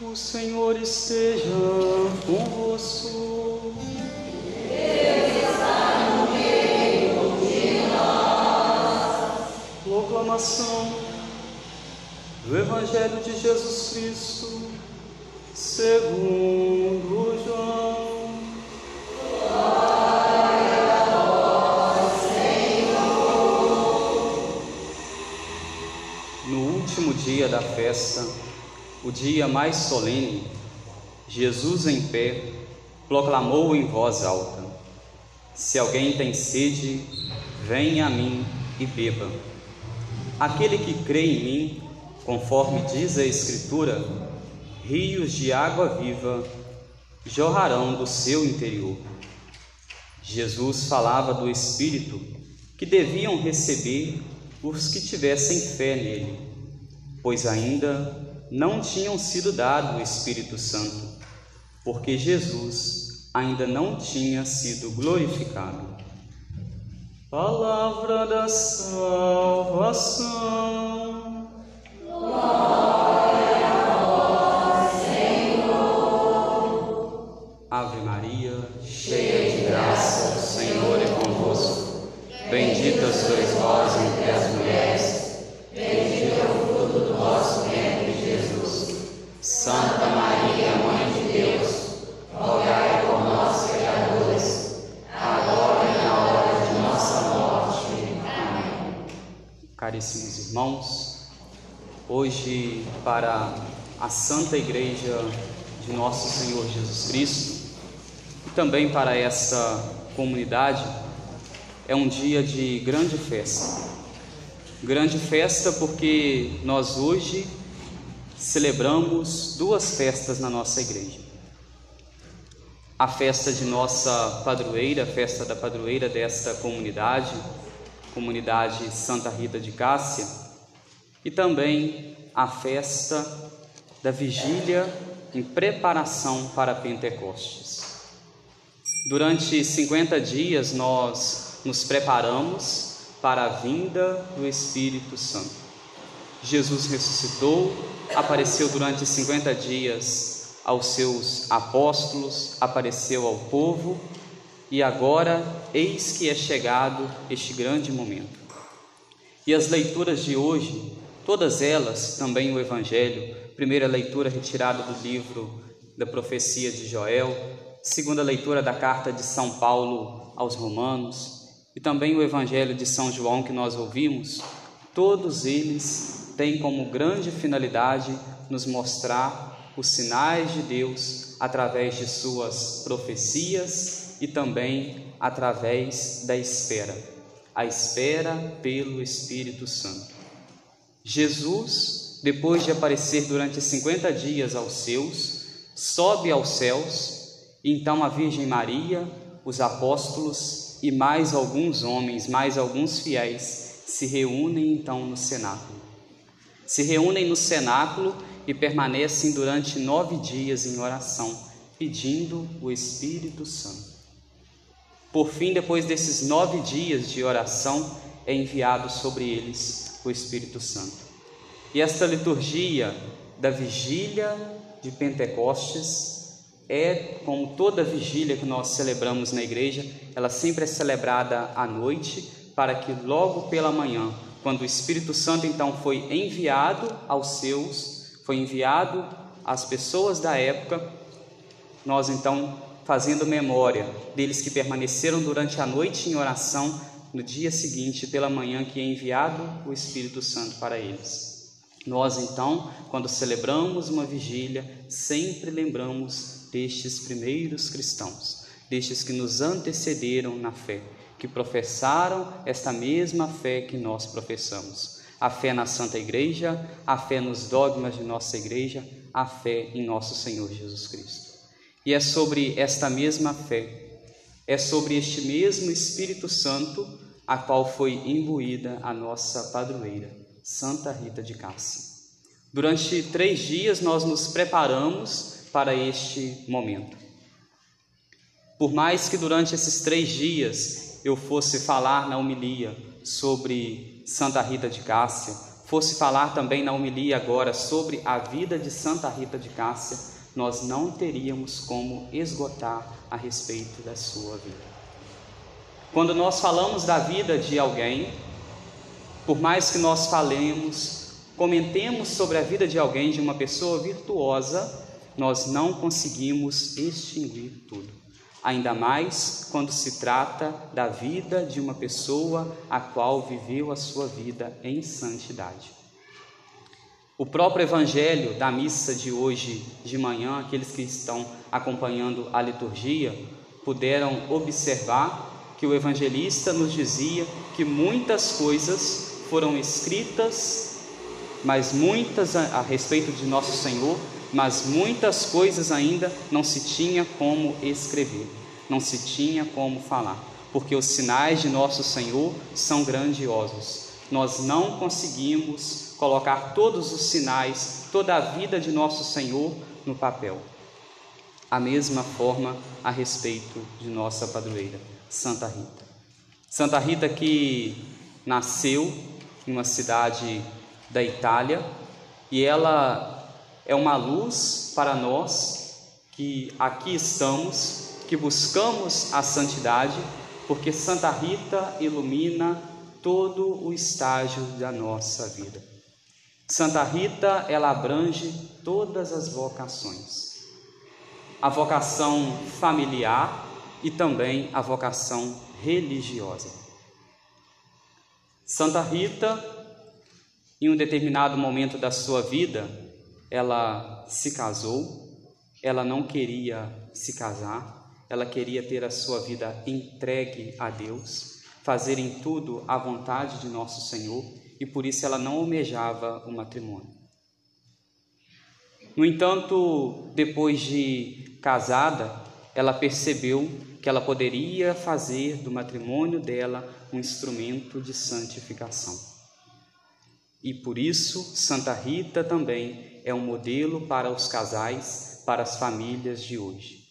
O Senhor esteja convosco. Ele está no meio de nós. Proclamação do Evangelho de Jesus Cristo, segundo João. Glória a vós, Senhor. No último dia da festa, o dia mais solene, Jesus em pé proclamou em voz alta: Se alguém tem sede, venha a mim e beba. Aquele que crê em mim, conforme diz a Escritura, rios de água viva jorrarão do seu interior. Jesus falava do Espírito que deviam receber os que tivessem fé nele, pois ainda não tinham sido dado o Espírito Santo, porque Jesus ainda não tinha sido glorificado. Palavra da salvação. Glória Caríssimos irmãos, hoje para a Santa Igreja de Nosso Senhor Jesus Cristo e também para essa comunidade é um dia de grande festa. Grande festa porque nós hoje celebramos duas festas na nossa igreja. A festa de nossa padroeira, a festa da padroeira desta comunidade, comunidade Santa Rita de Cássia, e também a festa da vigília em preparação para Pentecostes. Durante 50 dias nós nos preparamos para a vinda do Espírito Santo. Jesus ressuscitou, apareceu durante 50 dias aos seus apóstolos, apareceu ao povo e agora eis que é chegado este grande momento. E as leituras de hoje, todas elas, também o Evangelho, primeira leitura retirada do livro da profecia de Joel, segunda leitura da carta de São Paulo aos Romanos, e também o Evangelho de São João que nós ouvimos, todos eles têm como grande finalidade nos mostrar os sinais de Deus através de suas profecias e também através da espera, a espera pelo Espírito Santo. Jesus, depois de aparecer durante 50 dias aos seus, sobe aos céus, e então a Virgem Maria, os apóstolos e mais alguns homens, mais alguns fiéis, se reúnem então no cenáculo. Se reúnem no cenáculo e permanecem durante nove dias em oração, pedindo o Espírito Santo. Por fim, depois desses nove dias de oração, é enviado sobre eles o Espírito Santo. E esta liturgia da vigília de Pentecostes é, como toda vigília que nós celebramos na igreja, ela sempre é celebrada à noite, para que logo pela manhã, quando o Espírito Santo então foi enviado aos seus, foi enviado às pessoas da época, nós então fazendo memória deles que permaneceram durante a noite em oração, no dia seguinte, pela manhã, que é enviado o Espírito Santo para eles. Nós, então, quando celebramos uma vigília, sempre lembramos destes primeiros cristãos, destes que nos antecederam na fé, que professaram esta mesma fé que nós professamos. A fé na Santa Igreja, a fé nos dogmas de nossa Igreja, a fé em nosso Senhor Jesus Cristo. E é sobre esta mesma fé, é sobre este mesmo Espírito Santo, a qual foi imbuída a nossa padroeira, Santa Rita de Cássia. Durante três dias nós nos preparamos para este momento. Por mais que durante esses três dias eu fosse falar na homilia sobre Santa Rita de Cássia, fosse falar também na homilia agora sobre a vida de Santa Rita de Cássia, nós não teríamos como esgotar a respeito da sua vida. Quando nós falamos da vida de alguém, por mais que nós falemos, comentemos sobre a vida de alguém, de uma pessoa virtuosa, nós não conseguimos extinguir tudo. Ainda mais quando se trata da vida de uma pessoa a qual viveu a sua vida em santidade. O próprio Evangelho da missa de hoje de manhã, aqueles que estão acompanhando a liturgia, puderam observar que o evangelista nos dizia que muitas coisas foram escritas, mas muitas a, a respeito de nosso Senhor, mas muitas coisas ainda não se tinha como escrever, não se tinha como falar, porque os sinais de nosso Senhor são grandiosos. Nós não conseguimos colocar todos os sinais, toda a vida de nosso Senhor no papel. A mesma forma a respeito de nossa padroeira, Santa Rita. Santa Rita que nasceu em uma cidade da Itália, e ela é uma luz para nós que aqui estamos, que buscamos a santidade, porque Santa Rita ilumina todo o estágio da nossa vida. Santa Rita, ela abrange todas as vocações. A vocação familiar e também a vocação religiosa. Santa Rita, em um determinado momento da sua vida, ela se casou, ela não queria se casar, ela queria ter a sua vida entregue a Deus, fazer em tudo a vontade de nosso Senhor e por isso ela não almejava o matrimônio. No entanto, depois de casada, ela percebeu que ela poderia fazer do matrimônio dela um instrumento de santificação. E por isso, Santa Rita também é um modelo para os casais, para as famílias de hoje.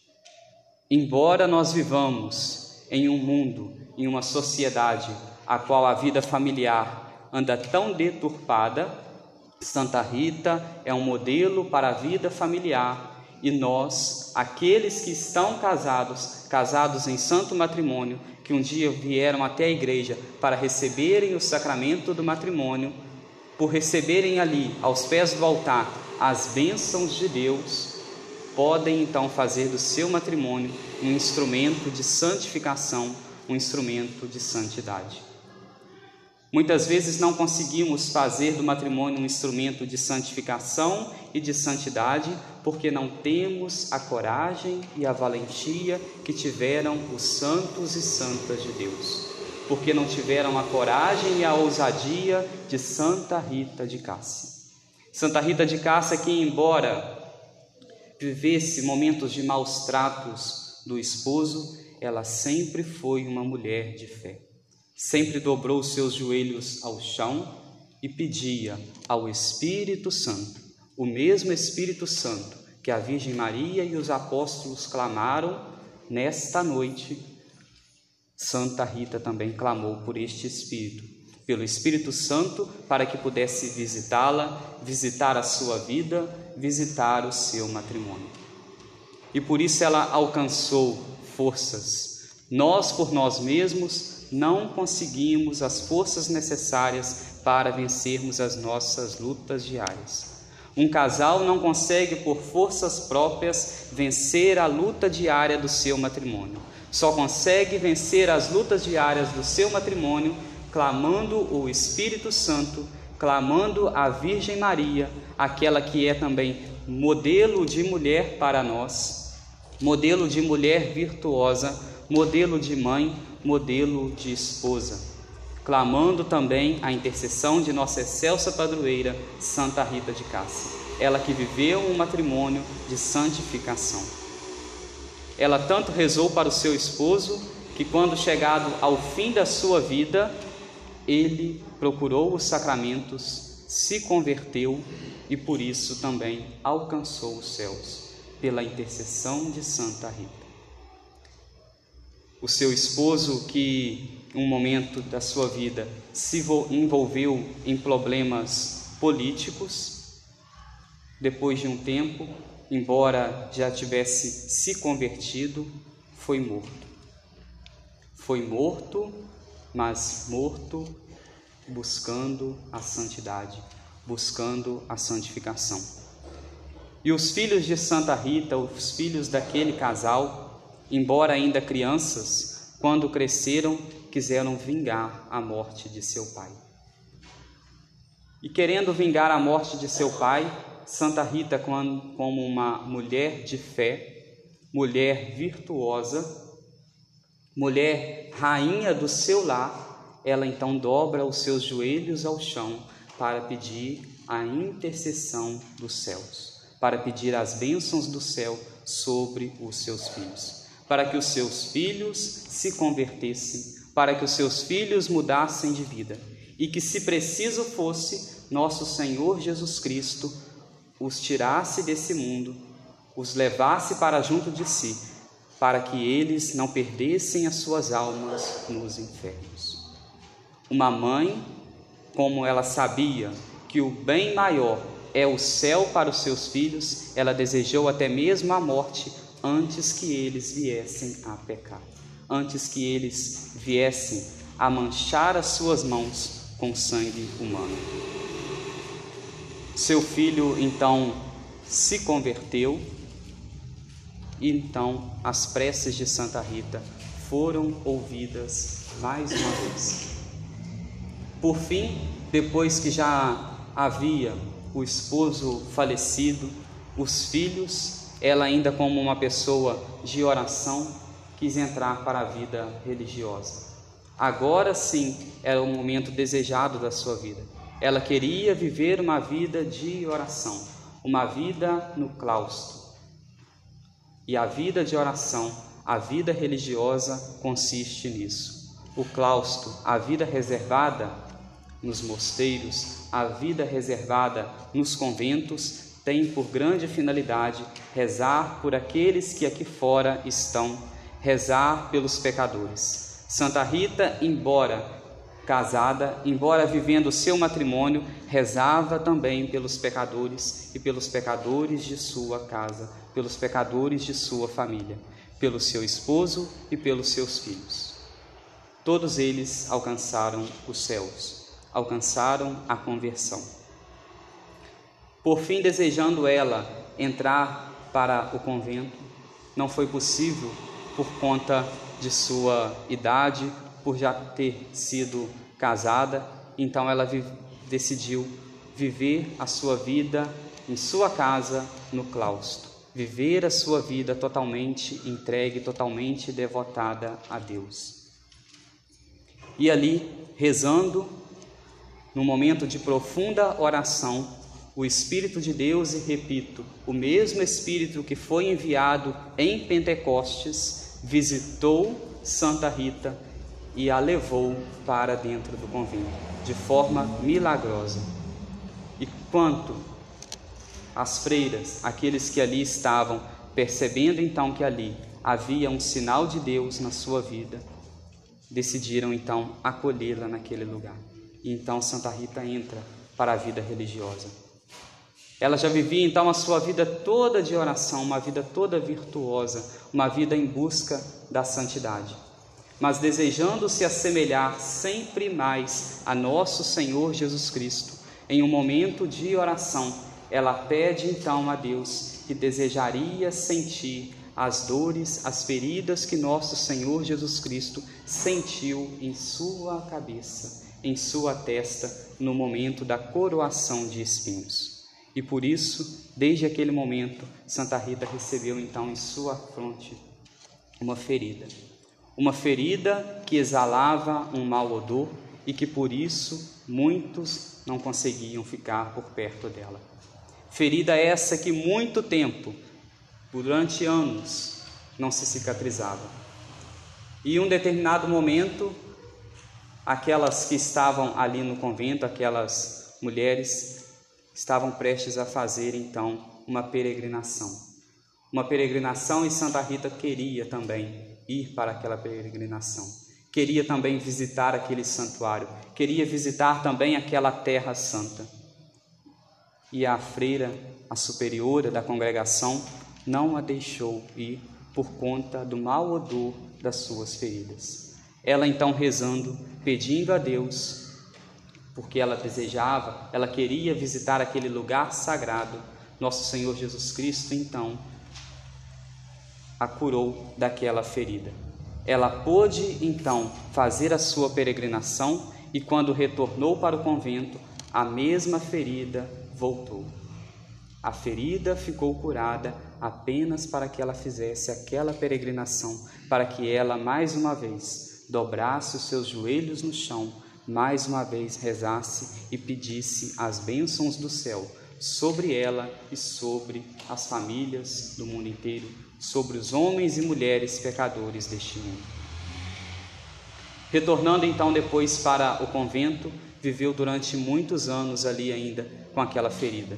Embora nós vivamos em um mundo, em uma sociedade a qual a vida familiar anda tão deturpada, Santa Rita é um modelo para a vida familiar e nós, aqueles que estão casados, casados em santo matrimônio, que um dia vieram até a igreja para receberem o sacramento do matrimônio, por receberem ali, aos pés do altar, as bênçãos de Deus, podem então fazer do seu matrimônio um instrumento de santificação, um instrumento de santidade. Muitas vezes não conseguimos fazer do matrimônio um instrumento de santificação e de santidade porque não temos a coragem e a valentia que tiveram os santos e santas de Deus, porque não tiveram a coragem e a ousadia de Santa Rita de Cássia. Santa Rita de Cássia, que embora vivesse momentos de maus tratos do esposo, ela sempre foi uma mulher de fé sempre dobrou seus joelhos ao chão e pedia ao Espírito Santo, o mesmo Espírito Santo que a Virgem Maria e os apóstolos clamaram nesta noite, Santa Rita também clamou por este Espírito, pelo Espírito Santo, para que pudesse visitá-la, visitar a sua vida, visitar o seu matrimônio. E por isso ela alcançou forças. Nós, por nós mesmos, não conseguimos as forças necessárias para vencermos as nossas lutas diárias. Um casal não consegue, por forças próprias, vencer a luta diária do seu matrimônio. Só consegue vencer as lutas diárias do seu matrimônio clamando o Espírito Santo, clamando a Virgem Maria, aquela que é também modelo de mulher para nós, modelo de mulher virtuosa, modelo de mãe, modelo de esposa, clamando também a intercessão de nossa excelsa padroeira, Santa Rita de Cássia, ela que viveu um matrimônio de santificação. Ela tanto rezou para o seu esposo que, quando chegado ao fim da sua vida, ele procurou os sacramentos, se converteu e por isso também alcançou os céus, pela intercessão de Santa Rita o seu esposo que um momento da sua vida, se envolveu em problemas políticos. Depois de um tempo, embora já tivesse se convertido, foi morto. Foi morto, mas morto buscando a santidade, buscando a santificação. E os filhos de Santa Rita, os filhos daquele casal, embora ainda crianças, quando cresceram, quiseram vingar a morte de seu pai. E querendo vingar a morte de seu pai, Santa Rita, como uma mulher de fé, mulher virtuosa, mulher rainha do seu lar, ela então dobra os seus joelhos ao chão para pedir a intercessão dos céus, para pedir as bênçãos do céu sobre os seus filhos, para que os seus filhos se convertessem, para que os seus filhos mudassem de vida e que, se preciso fosse, nosso Senhor Jesus Cristo os tirasse desse mundo, os levasse para junto de si, para que eles não perdessem as suas almas nos infernos. Uma mãe, como ela sabia que o bem maior é o céu para os seus filhos, ela desejou até mesmo a morte antes que eles viessem a pecar, antes que eles viessem a manchar as suas mãos com sangue humano. Seu filho então se converteu e então as preces de Santa Rita foram ouvidas mais uma vez. Por fim, depois que já havia o esposo falecido, os filhos, ela ainda como uma pessoa de oração quis entrar para a vida religiosa. Agora sim era o momento desejado da sua vida ela queria viver uma vida de oração, uma vida no claustro. E a vida de oração, a vida religiosa consiste nisso. O claustro, a vida reservada nos mosteiros, a vida reservada nos conventos, tem por grande finalidade rezar por aqueles que aqui fora estão, rezar pelos pecadores. Santa Rita, embora casada, embora vivendo o seu matrimônio, rezava também pelos pecadores e pelos pecadores de sua casa, pelos pecadores de sua família, pelo seu esposo e pelos seus filhos. Todos eles alcançaram os céus, alcançaram a conversão. Por fim, desejando ela entrar para o convento, não foi possível por conta de sua idade, por já ter sido casada, então ela vi decidiu viver a sua vida em sua casa no claustro, viver a sua vida totalmente entregue, totalmente devotada a Deus. E ali, rezando, no momento de profunda oração, o Espírito de Deus, e repito, o mesmo Espírito que foi enviado em Pentecostes, visitou Santa Rita e a levou para dentro do convento, de forma milagrosa. E quanto as freiras, aqueles que ali estavam, percebendo então que ali havia um sinal de Deus na sua vida, decidiram então acolhê-la naquele lugar. E então Santa Rita entra para a vida religiosa. Ela já vivia então a sua vida toda de oração, uma vida toda virtuosa, uma vida em busca da santidade mas desejando se assemelhar sempre mais a nosso Senhor Jesus Cristo, em um momento de oração, ela pede então a Deus que desejaria sentir as dores, as feridas que nosso Senhor Jesus Cristo sentiu em sua cabeça, em sua testa, no momento da coroação de espinhos. E por isso, desde aquele momento, Santa Rita recebeu então em sua fronte uma ferida uma ferida que exalava um mau odor e que por isso muitos não conseguiam ficar por perto dela. Ferida essa que muito tempo, durante anos, não se cicatrizava. E em um determinado momento, aquelas que estavam ali no convento, aquelas mulheres, estavam prestes a fazer então uma peregrinação. Uma peregrinação e Santa Rita queria também ir para aquela peregrinação. queria também visitar aquele santuário, queria visitar também aquela terra santa. E a freira, a superiora da congregação, não a deixou ir por conta do mau odor das suas feridas. Ela então rezando, pedindo a Deus, porque ela desejava, ela queria visitar aquele lugar sagrado. Nosso Senhor Jesus Cristo então a curou daquela ferida. Ela pôde então fazer a sua peregrinação e quando retornou para o convento, a mesma ferida voltou. A ferida ficou curada apenas para que ela fizesse aquela peregrinação, para que ela mais uma vez dobrasse os seus joelhos no chão, mais uma vez rezasse e pedisse as bênçãos do céu sobre ela e sobre as famílias do mundo inteiro, sobre os homens e mulheres pecadores deste mundo. Retornando então depois para o convento, viveu durante muitos anos ali ainda com aquela ferida.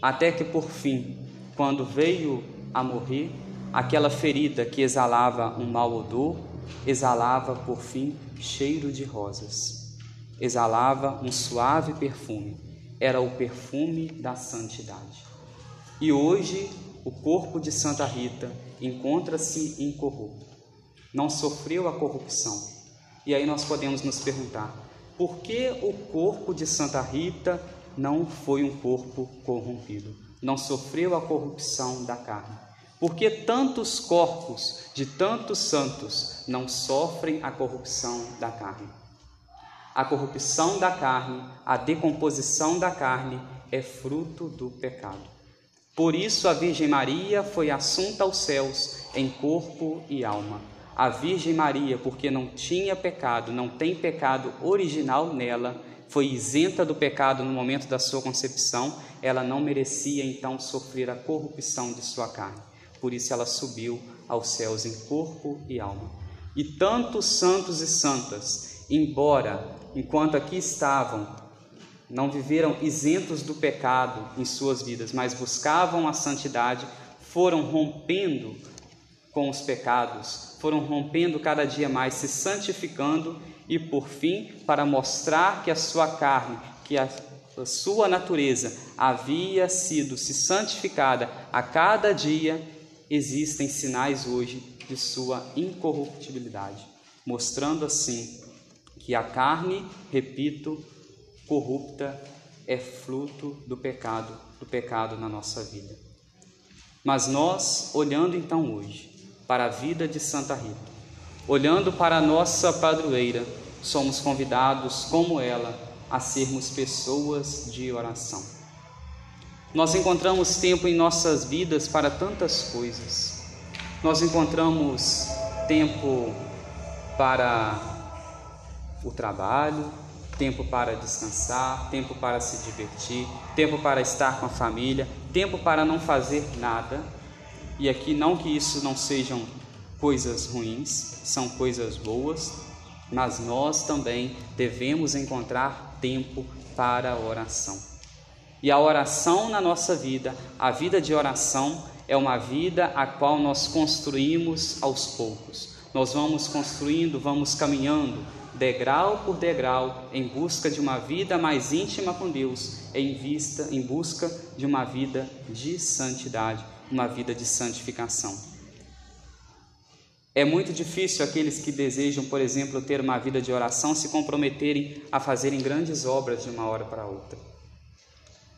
Até que por fim, quando veio a morrer, aquela ferida que exalava um mau odor, exalava por fim cheiro de rosas. Exalava um suave perfume. Era o perfume da santidade. E hoje o corpo de Santa Rita encontra-se incorrupto, não sofreu a corrupção. E aí nós podemos nos perguntar: por que o corpo de Santa Rita não foi um corpo corrompido? Não sofreu a corrupção da carne? Por que tantos corpos de tantos santos não sofrem a corrupção da carne? A corrupção da carne, a decomposição da carne é fruto do pecado. Por isso a Virgem Maria foi assunta aos céus em corpo e alma. A Virgem Maria, porque não tinha pecado, não tem pecado original nela, foi isenta do pecado no momento da sua concepção, ela não merecia então sofrer a corrupção de sua carne. Por isso ela subiu aos céus em corpo e alma. E tantos santos e santas, embora enquanto aqui estavam não viveram isentos do pecado em suas vidas, mas buscavam a santidade, foram rompendo com os pecados, foram rompendo cada dia mais, se santificando e, por fim, para mostrar que a sua carne, que a, sua natureza havia sido se santificada a cada dia, existem sinais hoje de sua incorruptibilidade, mostrando assim que a carne, repito, corrupta é fruto do pecado, do pecado na nossa vida. Mas nós, olhando então hoje para a vida de Santa Rita, olhando para a nossa padroeira, somos convidados, como ela, a sermos pessoas de oração. Nós encontramos tempo em nossas vidas para tantas coisas. Nós encontramos tempo para o trabalho, tempo para descansar, tempo para se divertir, tempo para estar com a família, tempo para não fazer nada. E aqui não que isso não sejam coisas ruins, são coisas boas, mas nós também devemos encontrar tempo para a oração. E a oração na nossa vida, a vida de oração, é uma vida a qual nós construímos aos poucos. Nós vamos construindo, vamos caminhando, degrau por degrau, em busca de uma vida mais íntima com Deus, em vista, em busca de uma vida de santidade, uma vida de santificação. É muito difícil aqueles que desejam, por exemplo, ter uma vida de oração se comprometerem a fazerem grandes obras de uma hora para outra.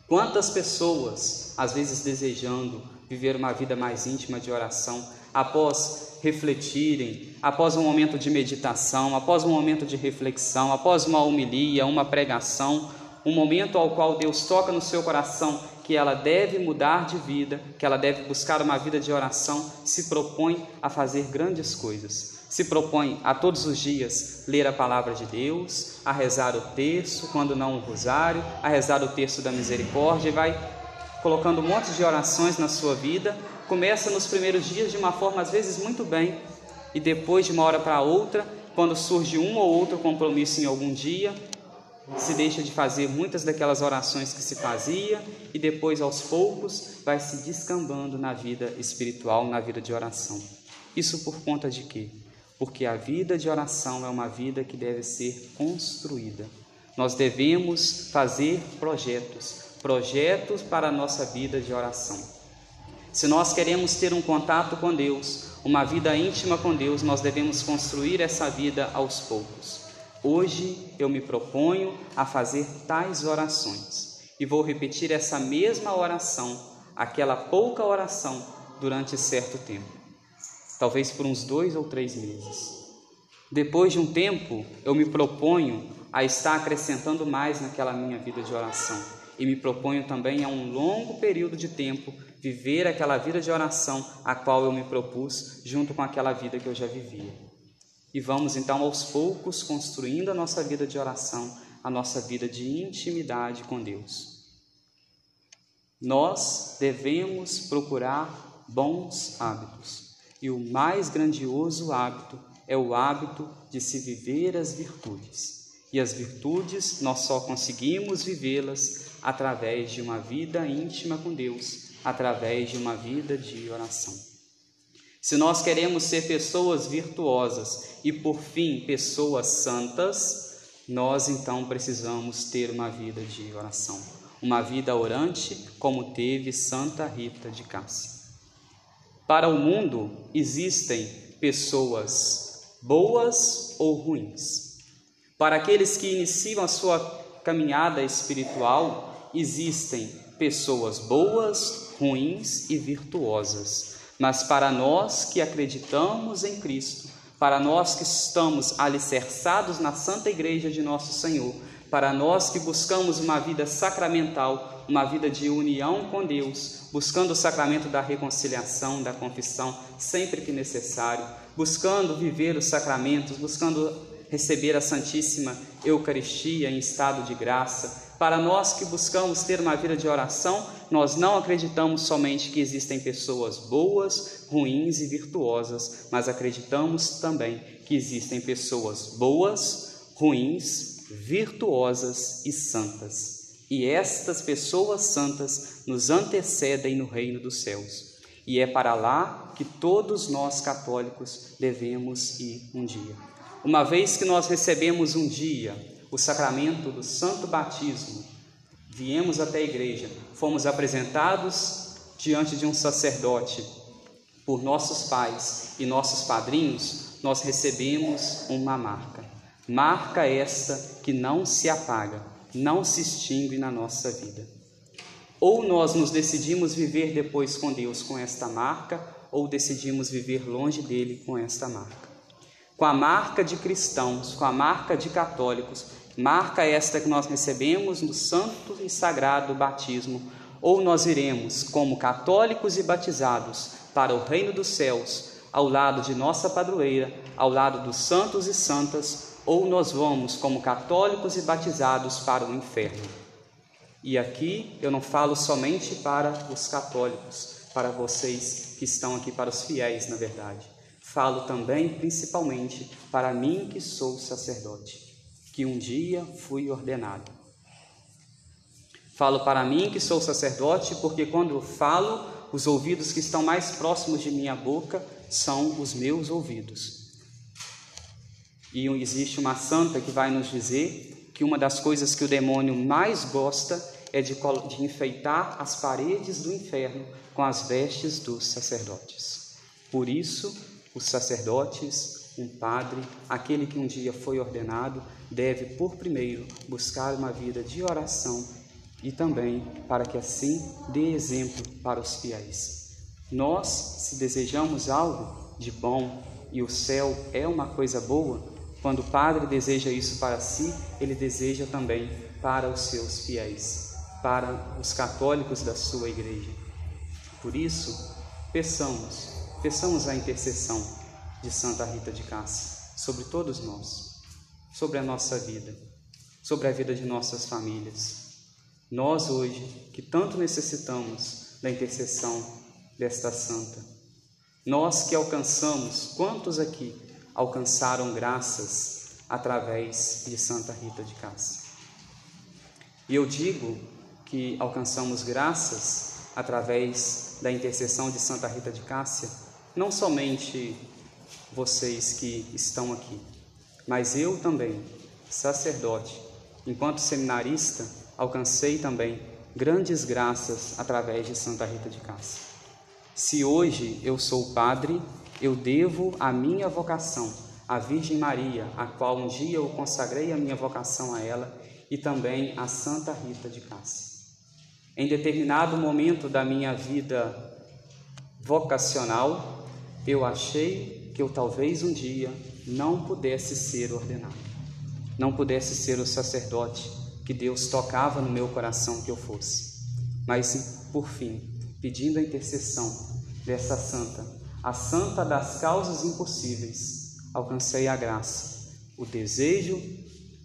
Quantas pessoas, às vezes desejando viver uma vida mais íntima de oração, após refletirem, após um momento de meditação, após um momento de reflexão, após uma homilia, uma pregação, um momento ao qual Deus toca no seu coração que ela deve mudar de vida, que ela deve buscar uma vida de oração, se propõe a fazer grandes coisas. Se propõe a todos os dias ler a palavra de Deus, a rezar o terço, quando não o rosário, a rezar o terço da misericórdia e vai colocando um monte de orações na sua vida começa nos primeiros dias de uma forma às vezes muito bem e depois de uma hora para outra, quando surge um ou outro compromisso em algum dia, se deixa de fazer muitas daquelas orações que se fazia e depois aos poucos vai se descambando na vida espiritual, na vida de oração. Isso por conta de quê? Porque a vida de oração é uma vida que deve ser construída. Nós devemos fazer projetos, projetos para a nossa vida de oração. Se nós queremos ter um contato com Deus, uma vida íntima com Deus, nós devemos construir essa vida aos poucos. Hoje eu me proponho a fazer tais orações e vou repetir essa mesma oração, aquela pouca oração, durante certo tempo talvez por uns dois ou três meses. Depois de um tempo, eu me proponho a estar acrescentando mais naquela minha vida de oração e me proponho também a um longo período de tempo viver aquela vida de oração a qual eu me propus, junto com aquela vida que eu já vivia. E vamos então aos poucos construindo a nossa vida de oração, a nossa vida de intimidade com Deus. Nós devemos procurar bons hábitos. E o mais grandioso hábito é o hábito de se viver as virtudes. E as virtudes nós só conseguimos vivê-las através de uma vida íntima com Deus, através de uma vida de oração. Se nós queremos ser pessoas virtuosas e, por fim, pessoas santas, nós então precisamos ter uma vida de oração, uma vida orante, como teve Santa Rita de Cássia. Para o mundo existem pessoas boas ou ruins. Para aqueles que iniciam a sua caminhada espiritual, existem pessoas boas, ruins e virtuosas. Mas para nós que acreditamos em Cristo, para nós que estamos alicerçados na Santa Igreja de Nosso Senhor, para nós que buscamos uma vida sacramental, uma vida de união com Deus, buscando o sacramento da reconciliação, da confissão, sempre que necessário, buscando viver os sacramentos, buscando receber a Santíssima Eucaristia em estado de graça. Para nós que buscamos ter uma vida de oração, nós não acreditamos somente que existem pessoas boas, ruins e virtuosas, mas acreditamos também que existem pessoas boas, ruins, virtuosas e santas. E estas pessoas santas nos antecedem no reino dos céus. E é para lá que todos nós católicos devemos ir um dia. Uma vez que nós recebemos um dia o sacramento do santo batismo, viemos até a igreja, fomos apresentados diante de um sacerdote por nossos pais e nossos padrinhos, nós recebemos uma marca. Marca esta que não se apaga, não se extingue na nossa vida. Ou nós nos decidimos viver depois com Deus com esta marca, ou decidimos viver longe dele com esta marca. Com a marca de cristãos, com a marca de católicos, marca esta que nós recebemos no santo e sagrado batismo, ou nós iremos, como católicos e batizados, para o reino dos céus, ao lado de nossa padroeira, ao lado dos santos e santas, ou nós vamos como católicos e batizados para o inferno. E aqui eu não falo somente para os católicos, para vocês que estão aqui, para os fiéis, na verdade. Falo também, principalmente, para mim que sou sacerdote, que um dia fui ordenado. Falo para mim que sou sacerdote, porque quando eu falo, os ouvidos que estão mais próximos de minha boca são os meus ouvidos. E existe uma santa que vai nos dizer que uma das coisas que o demônio mais gosta é de, de enfeitar as paredes do inferno com as vestes dos sacerdotes. Por isso, os sacerdotes, um padre, aquele que um dia foi ordenado, deve, por primeiro, buscar uma vida de oração e também para que assim dê exemplo para os fiéis. Nós, se desejamos algo de bom e o céu é uma coisa boa, quando o Padre deseja isso para si, ele deseja também para os seus fiéis, para os católicos da sua igreja. Por isso, peçamos, peçamos a intercessão de Santa Rita de Cássia sobre todos nós, sobre a nossa vida, sobre a vida de nossas famílias. Nós hoje, que tanto necessitamos da intercessão desta santa, nós que alcançamos, quantos aqui alcançaram graças através de Santa Rita de Cássia. E eu digo que alcançamos graças através da intercessão de Santa Rita de Cássia, não somente vocês que estão aqui. Mas eu também, sacerdote, enquanto seminarista, alcancei também grandes graças através de Santa Rita de Cássia. Se hoje eu sou padre, eu devo a minha vocação à Virgem Maria, a qual um dia eu consagrei a minha vocação a ela, e também a Santa Rita de Cássia. Em determinado momento da minha vida vocacional, eu achei que eu talvez um dia não pudesse ser ordenado, não pudesse ser o sacerdote que Deus tocava no meu coração que eu fosse. Mas, por fim, pedindo a intercessão dessa santa, a santa das causas impossíveis, alcancei a graça, o desejo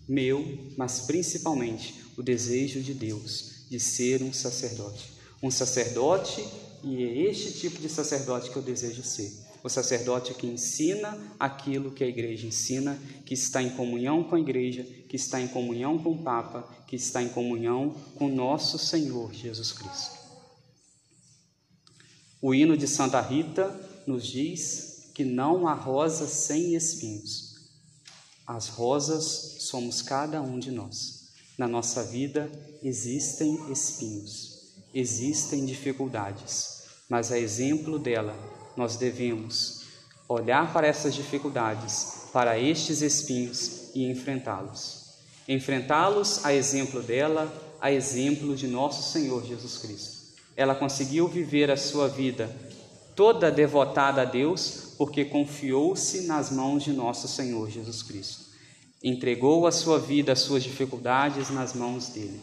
meu, mas principalmente o desejo de Deus de ser um sacerdote. Um sacerdote, e é este tipo de sacerdote que eu desejo ser. O sacerdote que ensina aquilo que a igreja ensina, que está em comunhão com a igreja, que está em comunhão com o Papa, que está em comunhão com nosso Senhor Jesus Cristo. O hino de Santa Rita nos diz que não há rosa sem espinhos. As rosas somos cada um de nós. Na nossa vida existem espinhos, existem dificuldades, mas a exemplo dela, nós devemos olhar para essas dificuldades, para estes espinhos e enfrentá-los. Enfrentá-los a exemplo dela, a exemplo de nosso Senhor Jesus Cristo. Ela conseguiu viver a sua vida toda devotada a Deus, porque confiou-se nas mãos de nosso Senhor Jesus Cristo. Entregou a sua vida, as suas dificuldades nas mãos dele.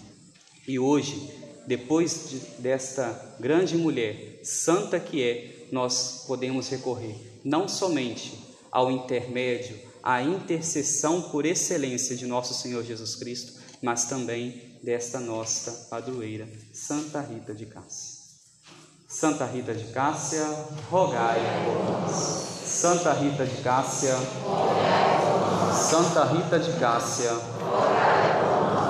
E hoje, depois de, desta grande mulher, santa que é, nós podemos recorrer não somente ao intermédio, à intercessão por excelência de nosso Senhor Jesus Cristo, mas também desta nossa padroeira, Santa Rita de Cássia. Santa Rita de Cássia, rogai por nós. Santa Rita de Cássia, rogai por nós. Santa Rita de Cássia, rogai por nós.